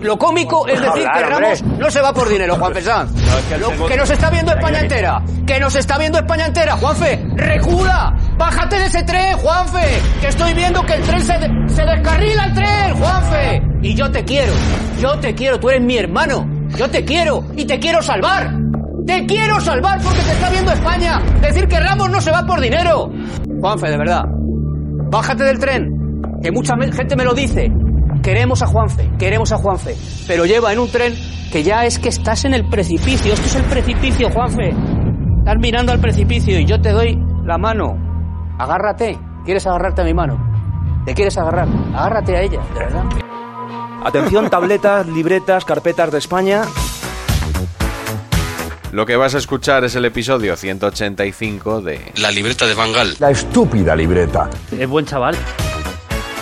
Lo cómico es decir que Ramos no se va por dinero, Juan Pesán. Lo que nos está viendo España entera. Que nos está viendo España entera, Juanfe. ¡Recula! ¡Bájate de ese tren, Juanfe! Que estoy viendo que el tren se, de- se descarrila el tren, Juanfe. Y yo te quiero. Yo te quiero. Tú eres mi hermano. Yo te quiero. Y te quiero salvar. Te quiero salvar porque te está viendo España. Decir que Ramos no se va por dinero. Juanfe, de verdad. Bájate del tren. Que mucha gente me lo dice. Queremos a Juanfe, queremos a Juanfe. Pero lleva en un tren que ya es que estás en el precipicio. Esto es el precipicio, Juanfe. Estás mirando al precipicio y yo te doy la mano. Agárrate. ¿Quieres agarrarte a mi mano? ¿Te quieres agarrar? Agárrate a ella, de verdad. Atención, tabletas, libretas, carpetas de España. Lo que vas a escuchar es el episodio 185 de La libreta de Bangal. La estúpida libreta. Es buen chaval.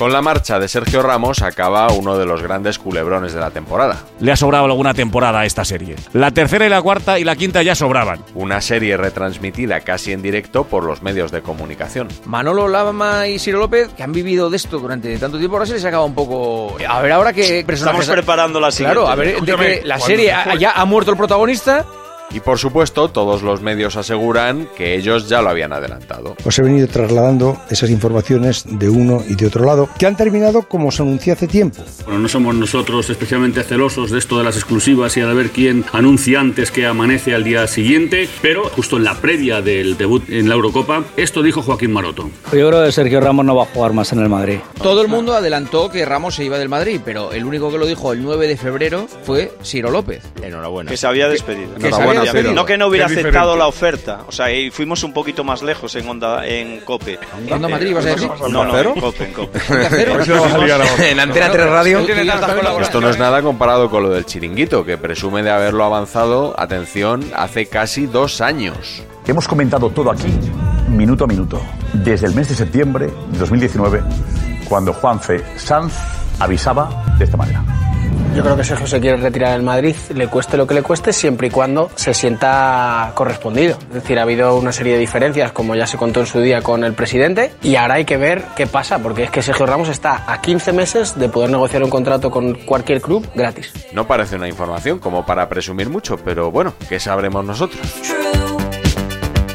Con la marcha de Sergio Ramos acaba uno de los grandes culebrones de la temporada. Le ha sobrado alguna temporada a esta serie. La tercera y la cuarta y la quinta ya sobraban. Una serie retransmitida casi en directo por los medios de comunicación. Manolo Lama y Ciro López, que han vivido de esto durante tanto tiempo, ahora se les acaba un poco. A ver, ahora que Estamos preparando la siguiente. Claro, a ver, de que la serie ha- ya ha muerto el protagonista. Y por supuesto, todos los medios aseguran que ellos ya lo habían adelantado. Os he venido trasladando esas informaciones de uno y de otro lado, que han terminado como se anunció hace tiempo. Bueno, no somos nosotros especialmente celosos de esto de las exclusivas y a ver quién anuncia antes que amanece al día siguiente, pero justo en la previa del debut en la Eurocopa, esto dijo Joaquín Maroto. Yo creo que Sergio Ramos no va a jugar más en el Madrid. Todo el mundo adelantó que Ramos se iba del Madrid, pero el único que lo dijo el 9 de febrero fue Ciro López. Que se había despedido. que se había No que no hubiera aceptado la oferta. O sea, y fuimos un poquito más lejos en Onda, en Cope. ¿Cuándo a Madrid ibas a decir? No, no, en Cope, en Cope. En Antena 3 Radio. Esto no es nada comparado con lo del chiringuito, que presume de haberlo avanzado, atención, hace casi dos años. Hemos comentado todo aquí, minuto a minuto, desde el mes de septiembre de 2019, cuando Juanfe Sanz avisaba de esta manera. Yo creo que Sergio se quiere retirar del Madrid, le cueste lo que le cueste, siempre y cuando se sienta correspondido. Es decir, ha habido una serie de diferencias, como ya se contó en su día con el presidente, y ahora hay que ver qué pasa, porque es que Sergio Ramos está a 15 meses de poder negociar un contrato con cualquier club gratis. No parece una información como para presumir mucho, pero bueno, ¿qué sabremos nosotros?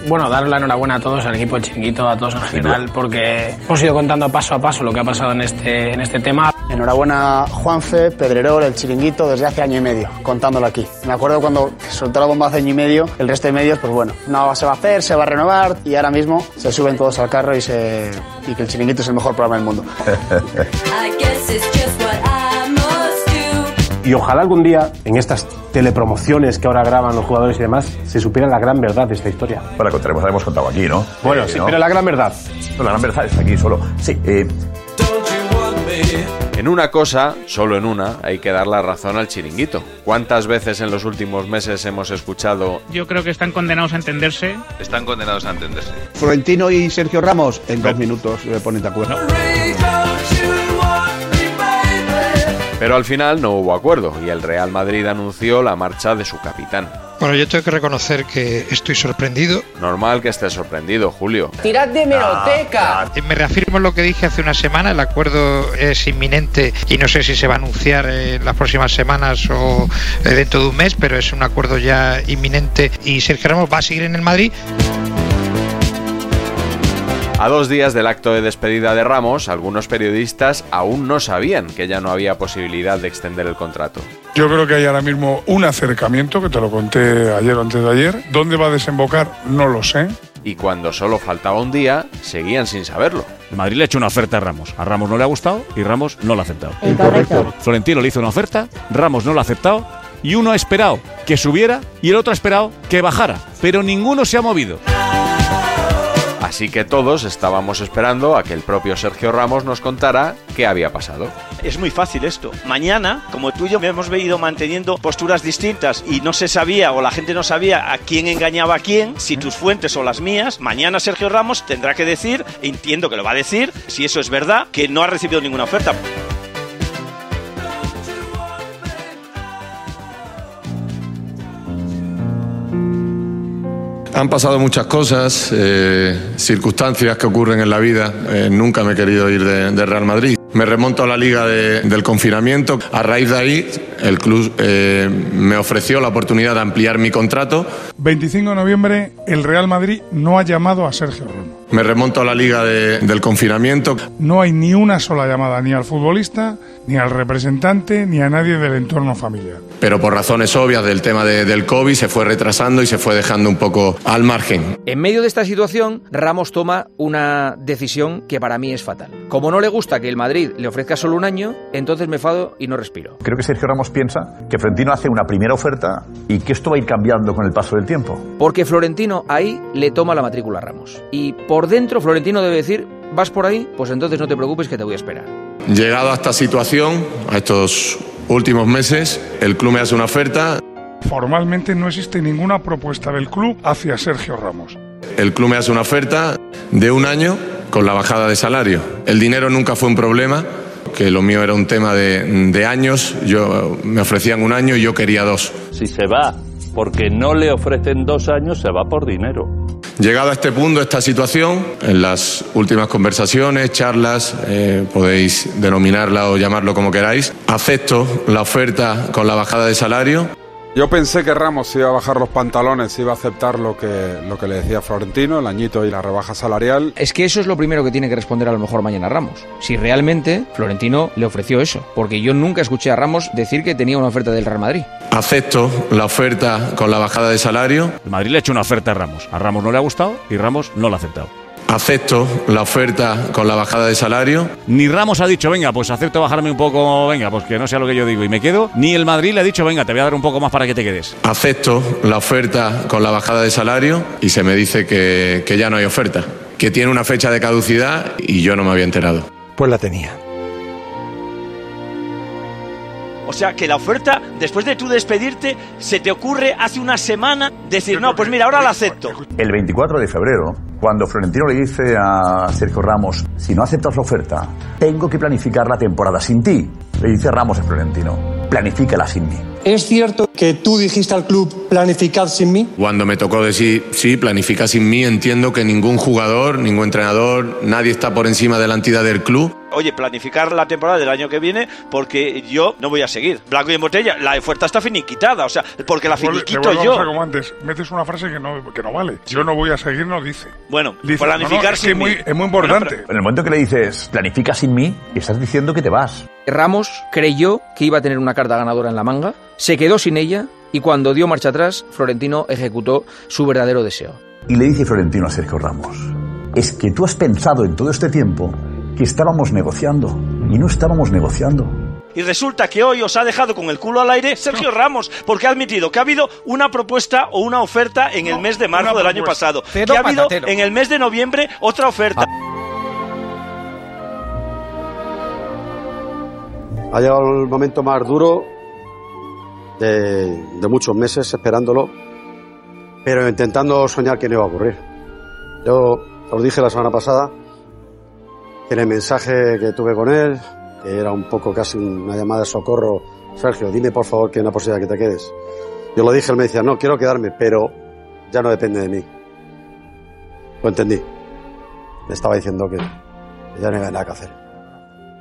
Bueno, dar la enhorabuena a todos, al equipo del Chiringuito, a todos en general, porque hemos ido contando paso a paso lo que ha pasado en este, en este tema. Enhorabuena Juanfe, Pedrerol, el chiringuito, desde hace año y medio, contándolo aquí. Me acuerdo cuando soltó la bomba hace año y medio, el resto de medios, pues bueno, no se va a hacer, se va a renovar y ahora mismo se suben todos al carro y, se, y que el chiringuito es el mejor programa del mundo. Y ojalá algún día, en estas telepromociones que ahora graban los jugadores y demás, se supiera la gran verdad de esta historia. Bueno, contaremos, la hemos contado aquí, ¿no? Bueno, Eh, sí, ¿no? pero la gran verdad. La gran verdad está aquí solo. Sí, eh, En una cosa, solo en una, hay que dar la razón al chiringuito. ¿Cuántas veces en los últimos meses hemos escuchado Yo creo que están condenados a entenderse. están condenados a entenderse? Florentino y Sergio Ramos, en dos minutos se ponen de acuerdo. Pero al final no hubo acuerdo y el Real Madrid anunció la marcha de su capitán. Bueno, yo tengo que reconocer que estoy sorprendido. Normal que estés sorprendido, Julio. ¡Tirad de meroteca! Eh, Me reafirmo en lo que dije hace una semana, el acuerdo es inminente y no sé si se va a anunciar en las próximas semanas o eh, dentro de un mes, pero es un acuerdo ya inminente y Sergio Ramos va a seguir en el Madrid. A dos días del acto de despedida de Ramos, algunos periodistas aún no sabían que ya no había posibilidad de extender el contrato. Yo creo que hay ahora mismo un acercamiento, que te lo conté ayer o antes de ayer. ¿Dónde va a desembocar? No lo sé. Y cuando solo faltaba un día, seguían sin saberlo. El Madrid le ha hecho una oferta a Ramos. A Ramos no le ha gustado y Ramos no la ha aceptado. Incorrecto. Florentino le hizo una oferta, Ramos no la ha aceptado y uno ha esperado que subiera y el otro ha esperado que bajara. Pero ninguno se ha movido. Así que todos estábamos esperando a que el propio Sergio Ramos nos contara qué había pasado. Es muy fácil esto. Mañana, como tú y yo hemos venido manteniendo posturas distintas y no se sabía o la gente no sabía a quién engañaba a quién, si tus fuentes o las mías, mañana Sergio Ramos tendrá que decir, entiendo que lo va a decir, si eso es verdad, que no ha recibido ninguna oferta. Han pasado muchas cosas, eh, circunstancias que ocurren en la vida. Eh, nunca me he querido ir de, Real Madrid. Me remonto a la liga de- del confinamiento. A raíz de ahí, el club eh, me ofreció la oportunidad de ampliar mi contrato. 25 de noviembre, el Real Madrid no ha llamado a Sergio Ramos. Me remonto a la liga de- del confinamiento. No hay ni una sola llamada ni al futbolista, ni al representante, ni a nadie del entorno familiar. Pero por razones obvias del tema de- del COVID se fue retrasando y se fue dejando un poco al margen. En medio de esta situación, Ramos toma una decisión que para mí es fatal. Como no le gusta que el Madrid le ofrezca solo un año, entonces me fado y no respiro. Creo que Sergio Ramos piensa que Florentino hace una primera oferta y que esto va a ir cambiando con el paso del tiempo. Porque Florentino ahí le toma la matrícula a Ramos. Y por dentro Florentino debe decir, vas por ahí, pues entonces no te preocupes que te voy a esperar. Llegado a esta situación, a estos últimos meses, el club me hace una oferta. Formalmente no existe ninguna propuesta del club hacia Sergio Ramos. El club me hace una oferta de un año con la bajada de salario. El dinero nunca fue un problema, que lo mío era un tema de, de años. Yo me ofrecían un año y yo quería dos. Si se va porque no le ofrecen dos años, se va por dinero. Llegado a este punto, esta situación, en las últimas conversaciones, charlas, eh, podéis denominarla o llamarlo como queráis, acepto la oferta con la bajada de salario. Yo pensé que Ramos iba a bajar los pantalones, iba a aceptar lo que, lo que le decía Florentino, el añito y la rebaja salarial. Es que eso es lo primero que tiene que responder a lo mejor mañana Ramos. Si realmente Florentino le ofreció eso. Porque yo nunca escuché a Ramos decir que tenía una oferta del Real Madrid. Acepto la oferta con la bajada de salario. El Madrid le ha hecho una oferta a Ramos. A Ramos no le ha gustado y Ramos no la ha aceptado. Acepto la oferta con la bajada de salario. Ni Ramos ha dicho, venga, pues acepto bajarme un poco, venga, pues que no sea lo que yo digo y me quedo. Ni el Madrid le ha dicho, venga, te voy a dar un poco más para que te quedes. Acepto la oferta con la bajada de salario y se me dice que, que ya no hay oferta, que tiene una fecha de caducidad y yo no me había enterado. Pues la tenía. O sea, que la oferta, después de tú despedirte, se te ocurre hace una semana decir, no, pues mira, ahora la acepto. El 24 de febrero, cuando Florentino le dice a Sergio Ramos, si no aceptas la oferta, tengo que planificar la temporada sin ti, le dice Ramos a Florentino, planifícala sin mí. ¿Es cierto que tú dijiste al club planificad sin mí? Cuando me tocó decir, sí, planifica sin mí, entiendo que ningún jugador, ningún entrenador, nadie está por encima de la entidad del club. Oye, planificar la temporada del año que viene porque yo no voy a seguir. Blanco y en botella, la oferta está finiquitada, o sea, porque la finiquito a yo. como antes. Metes una frase que no, que no vale. Yo no voy a seguir, no dice. Bueno, Dice, planificar no, no, es que sin muy- mí. es muy importante. En el momento que le dices, planifica sin mí, estás diciendo que te vas. Ramos creyó que iba a tener una carta ganadora en la manga, se quedó sin ella y cuando dio marcha atrás, Florentino ejecutó su verdadero deseo. Y le dice Florentino a Sergio Ramos, es que tú has pensado en todo este tiempo que estábamos negociando y no estábamos negociando. Y resulta que hoy os ha dejado con el culo al aire Sergio Ramos, porque ha admitido que ha habido una propuesta o una oferta en el mes de marzo del año pasado. Cedo que ha habido patatero. en el mes de noviembre otra oferta. Ha llegado el momento más duro de, de muchos meses esperándolo, pero intentando soñar que no iba a ocurrir. Yo os dije la semana pasada en el mensaje que tuve con él, que era un poco casi una llamada de socorro, Sergio, dime por favor que hay una posibilidad que te quedes. Yo lo dije, él me decía, no, quiero quedarme, pero ya no depende de mí. Lo entendí. Me estaba diciendo que ya no había nada que hacer.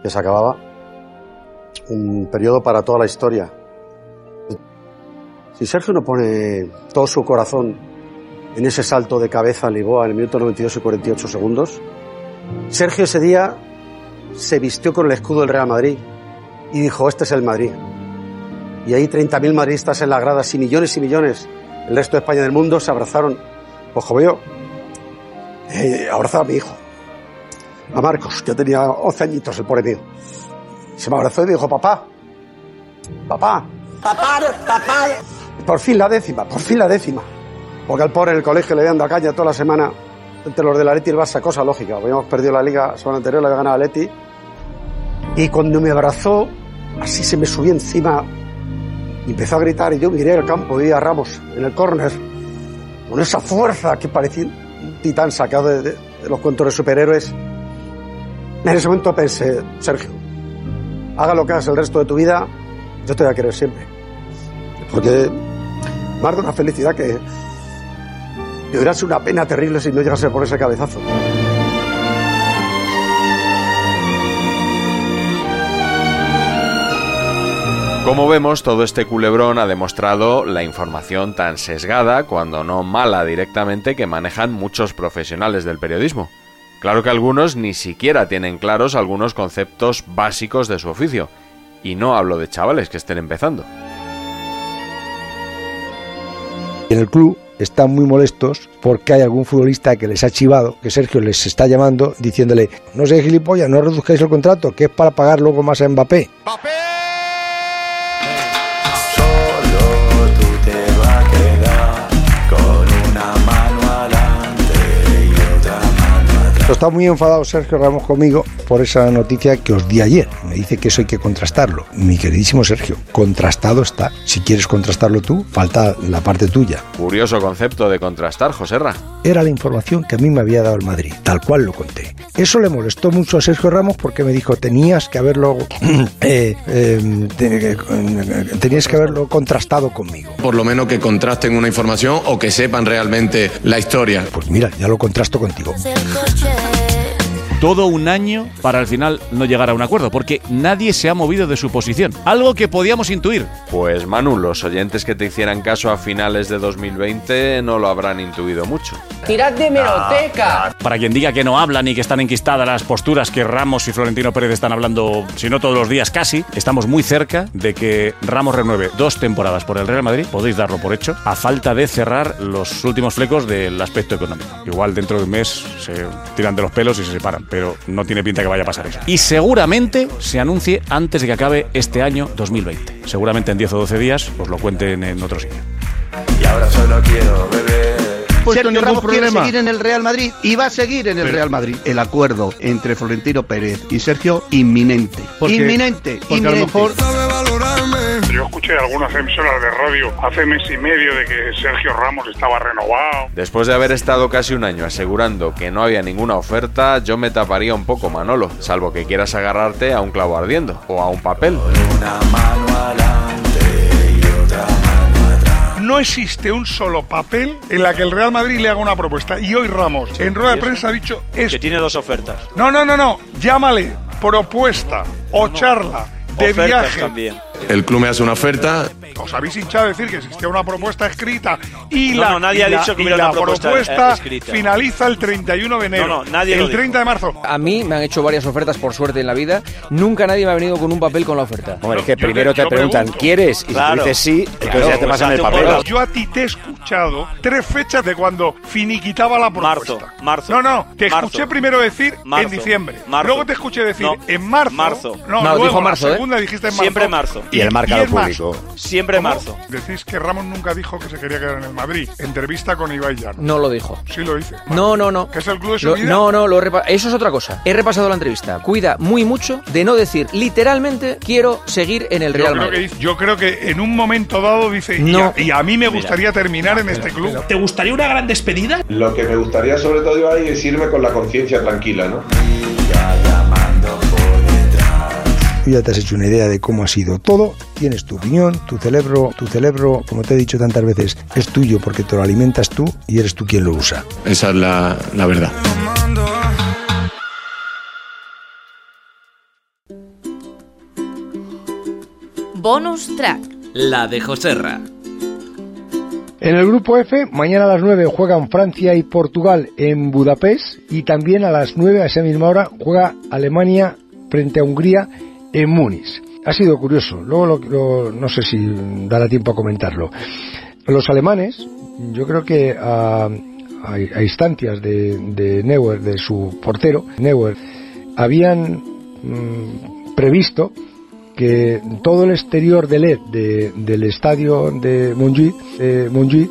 Que se acababa un periodo para toda la historia. Si Sergio no pone todo su corazón en ese salto de cabeza en Lisboa en el minuto 92 y 48 segundos, Sergio ese día se vistió con el escudo del Real Madrid y dijo, este es el Madrid. Y ahí 30.000 madridistas en las gradas y millones y millones, el resto de España del mundo, se abrazaron. Pues como yo, eh, abrazaba a mi hijo, a Marcos, que tenía 11 añitos, el pobre mío. Se me abrazó y me dijo, papá, papá, papá, papá. Por fin la décima, por fin la décima. Porque al pobre en el colegio le habían dado caña toda la semana entre los de la Leti y el Barça, cosa lógica. Habíamos perdido la liga la semana anterior, la había ganado Leti. Y cuando me abrazó, así se me subió encima y empezó a gritar y yo miré al campo y vi a Ramos en el córner con esa fuerza que parecía un titán sacado de, de- de los cuentos de superhéroes. En ese momento pensé, Sergio, haga lo que hagas el resto de tu vida, yo te voy a querer siempre. Porque ha dado una felicidad que, hubiera sido una pena terrible si no llegase por ese cabezazo. Como vemos, todo este culebrón ha demostrado la información tan sesgada, cuando no mala directamente, que manejan muchos profesionales del periodismo. Claro que algunos ni siquiera tienen claros algunos conceptos básicos de su oficio. Y no hablo de chavales que estén empezando. En el club están muy molestos porque hay algún futbolista que les ha chivado, que Sergio les está llamando diciéndole, no sé gilipollas, no reduzcáis el contrato, que es para pagar luego más a Mbappé. Solo tú te vas a quedar con una mano adelante y otra mano atrás. Está muy enfadado Sergio Ramos conmigo por esa noticia que os di ayer. Me dice que eso hay que contrastarlo. Mi queridísimo Sergio, contrastado está. Si quieres contrastarlo tú, falta la parte tuya. Curioso concepto de contrastar, Joserra. Era la información que a mí me había dado el Madrid, tal cual lo conté. Eso le molestó mucho a Sergio Ramos porque me dijo, tenías que haberlo, eh, eh, te- eh, tenías que haberlo contrastado conmigo. Por lo menos que contrasten una información o que sepan realmente la historia. Pues mira, ya lo contrasto contigo. Todo un año para al final no llegar a un acuerdo, porque nadie se ha movido de su posición. Algo que podíamos intuir. Pues Manu, los oyentes que te hicieran caso a finales de 2020 no lo habrán intuido mucho. ¡Tirad de meroteca! Para quien diga que no hablan y que están enquistadas las posturas que Ramos y Florentino Pérez están hablando, si no todos los días casi, estamos muy cerca de que Ramos renueve dos temporadas por el Real Madrid, podéis darlo por hecho, a falta de cerrar los últimos flecos del aspecto económico. Igual dentro de un mes se tiran de los pelos y se separan, pero no tiene pinta que vaya a pasar eso. Y seguramente se anuncie antes de que acabe este año 2020. Seguramente en 10 o 12 días os lo cuenten en otro sitio. Y ahora solo quiero beber. Sergio ningún Ramos quiere seguir en el Real Madrid y va a seguir en el Pero- Real Madrid. El acuerdo entre Florentino Pérez y Sergio inminente. Porque- inminente. porque a lo mejor- Yo escuché algunas emisoras de radio hace mes y medio de que Sergio Ramos estaba renovado. Después de haber estado casi un año asegurando que no había ninguna oferta, yo me taparía un poco, Manolo, salvo que quieras agarrarte a un clavo ardiendo o a un papel. Una mano adelante y otra mano atrás. No existe un solo papel en la que el Real Madrid le haga una propuesta. Y hoy Ramos, en rueda de prensa, ha dicho Que esto. tiene dos ofertas. No, no, no, no. Llámale propuesta o charla de Ofertas viaje. también. El club me hace una oferta. Os habéis hinchado a decir que existía una propuesta escrita y No, la, no, nadie y ha la- dicho que y hubiera la una propuesta, propuesta eh, escrita. finaliza el 31 de enero. No, no, nadie El lo dijo. 30 de marzo. A mí me han hecho varias ofertas por suerte en la vida. Nunca nadie me ha venido con un papel con la oferta. Hombre, es que Yo te- primero te, yo preguntan, pregunto. ¿quieres? Y si Claro. tú dices sí, entonces Claro, ya te pues pasan el papel. Yo a ti te he escuchado tres fechas de cuando finiquitaba la propuesta. Marzo, marzo. No, no, te Marzo. escuché primero decir Marzo, en diciembre. marzo. Luego te escuché decir No, en marzo. marzo. No, No, luego dijo la marzo, ¿eh? segunda dijiste en marzo. Siempre marzo. Y el marcado público. Siempre ¿Cómo? marzo. Decís que Ramos nunca dijo que se quería quedar en el Madrid. Entrevista con Ibai Llano. No lo dijo. Sí lo hice. No, no, no. ¿Que es el club de su Lo- vida? no, no, lo he repa- eso es otra cosa. He repasado la entrevista. Cuida muy mucho de no decir literalmente quiero seguir en el Yo Real creo, que, Madrid. yo creo que en un momento dado dice, y No. a- y, a, mí me gustaría terminar en este club. ¿Te gustaría una gran despedida? Lo que me gustaría sobre todo ahí es irme con la conciencia tranquila, ¿no? Tú ya te has hecho una idea de cómo ha sido todo, tienes tu opinión, tu cerebro, tu cerebro, como te he dicho tantas veces, es tuyo porque te lo alimentas tú y eres tú quien lo usa. Esa es la, la verdad. Bonus track. La de Joserra. En el grupo F, mañana a las 9 juegan Francia y Portugal en Budapest y también a las 9 a esa misma hora juega Alemania frente a Hungría en Múnich. Ha sido curioso, luego lo- lo- no sé si dará tiempo a comentarlo. Los alemanes, yo creo que a, a- instancias de, de Neuer, de su portero, Neuer, habían mm, previsto que todo el exterior de LED de- del estadio de Montjuic, Montjuic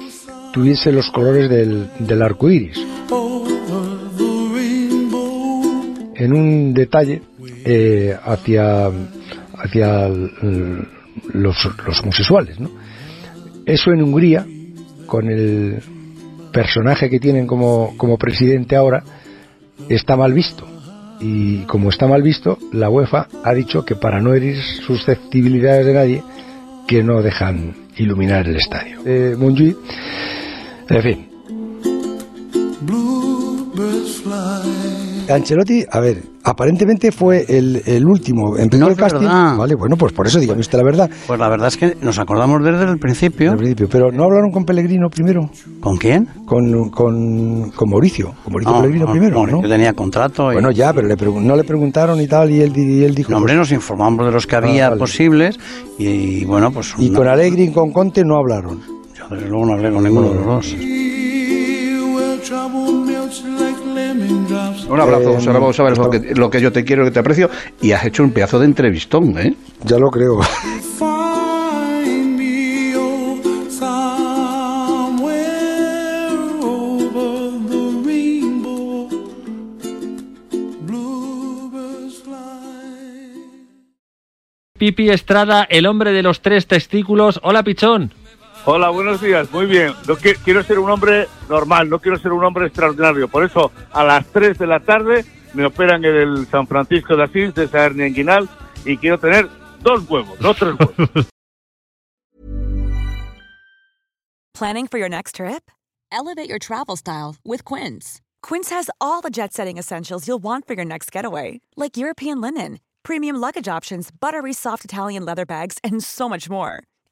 tuviese los colores del, del arco iris. En un detalle eh, hacia, hacia los, los homosexuales. ¿no? Eso en Hungría, con el personaje que tienen como, como presidente ahora, está mal visto. Y como está mal visto, la UEFA ha dicho que para no herir susceptibilidades de nadie, que no dejan iluminar el estadio. Montjuic, en fin. Ancelotti, a ver, aparentemente fue el, el último. Empezó No el casting. verdad. Vale, bueno, pues por eso dígame usted la verdad. Pues la verdad es que nos acordamos desde el principio. Al principio, pero ¿no hablaron con Pellegrino primero? ¿Con quién? Con, con, con Mauricio. Con Mauricio No, Pellegrino no, primero, Mauricio ¿no? tenía contrato. y- Bueno, ya, pero le no le preguntaron y tal, y él, y él dijo... No, hombre, nos informamos de los que Ah, había vale. posibles y, bueno, pues... Y no- con Allegri y con Conte no hablaron. Yo desde luego no hablé con ninguno de los dos. Un abrazo, Eh, José Ramón, sabes lo que, lo que yo te quiero y que te aprecio. Y has hecho un pedazo de entrevistón, ¿eh? Ya lo creo. Pipi Estrada, el hombre de los tres testículos. Hola, Pichón. Hola, buenos días. Muy bien. Quiero ser un hombre normal, no quiero ser un hombre extraordinario. Por eso, a las 3 de la tarde me operan en el San Francisco de Asís, de esa hernia inguinal, y quiero tener dos huevos, no tres huevos. Planning for your next trip? Elevate your travel style with Quince. Quince has all the jet setting essentials you'll want for your next getaway, like European linen, premium luggage options, buttery soft Italian leather bags, and so much more.